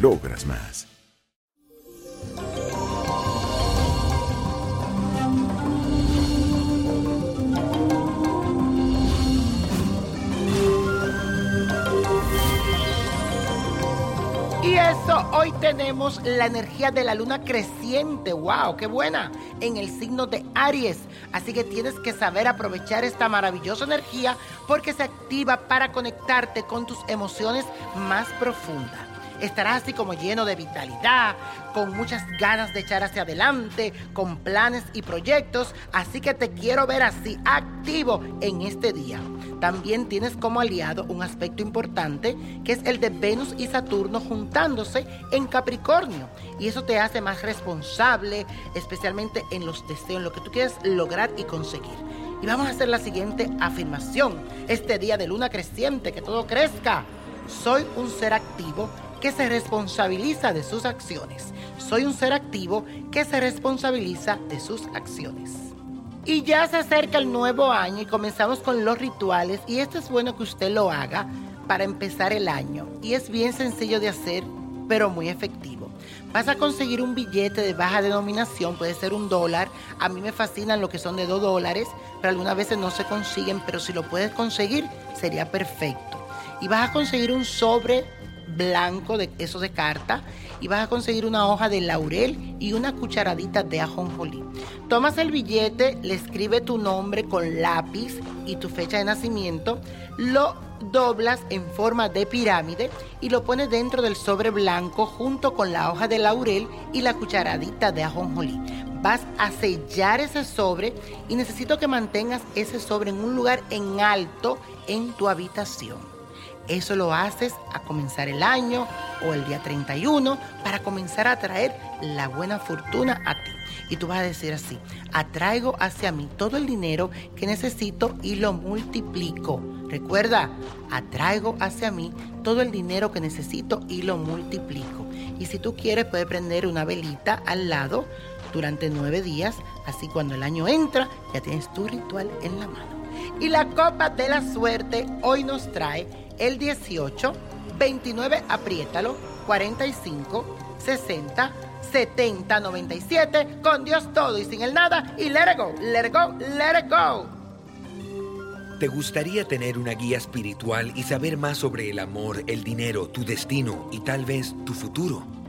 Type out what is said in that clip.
logras más. Y eso, hoy tenemos la energía de la luna creciente. ¡Wow! ¡Qué buena! En el signo de Aries. Así que tienes que saber aprovechar esta maravillosa energía porque se activa para conectarte con tus emociones más profundas. Estarás así como lleno de vitalidad, con muchas ganas de echar hacia adelante, con planes y proyectos. Así que te quiero ver así, activo en este día. También tienes como aliado un aspecto importante que es el de Venus y Saturno juntándose en Capricornio. Y eso te hace más responsable, especialmente en los deseos, en lo que tú quieres lograr y conseguir. Y vamos a hacer la siguiente afirmación. Este día de luna creciente, que todo crezca. Soy un ser activo que se responsabiliza de sus acciones. Soy un ser activo que se responsabiliza de sus acciones. Y ya se acerca el nuevo año y comenzamos con los rituales y esto es bueno que usted lo haga para empezar el año. Y es bien sencillo de hacer, pero muy efectivo. Vas a conseguir un billete de baja denominación, puede ser un dólar. A mí me fascinan lo que son de dos dólares, pero algunas veces no se consiguen, pero si lo puedes conseguir sería perfecto. Y vas a conseguir un sobre blanco de esos de carta y vas a conseguir una hoja de laurel y una cucharadita de ajonjolí. Tomas el billete, le escribe tu nombre con lápiz y tu fecha de nacimiento, lo doblas en forma de pirámide y lo pones dentro del sobre blanco junto con la hoja de laurel y la cucharadita de ajonjolí. Vas a sellar ese sobre y necesito que mantengas ese sobre en un lugar en alto en tu habitación. Eso lo haces a comenzar el año o el día 31 para comenzar a traer la buena fortuna a ti. Y tú vas a decir así, atraigo hacia mí todo el dinero que necesito y lo multiplico. Recuerda, atraigo hacia mí todo el dinero que necesito y lo multiplico. Y si tú quieres, puedes prender una velita al lado durante nueve días. Así cuando el año entra, ya tienes tu ritual en la mano. Y la copa de la suerte hoy nos trae el 18, 29, apriétalo, 45, 60, 70, 97, con Dios todo y sin el nada, y let it go, let it go, let it go. ¿Te gustaría tener una guía espiritual y saber más sobre el amor, el dinero, tu destino y tal vez tu futuro?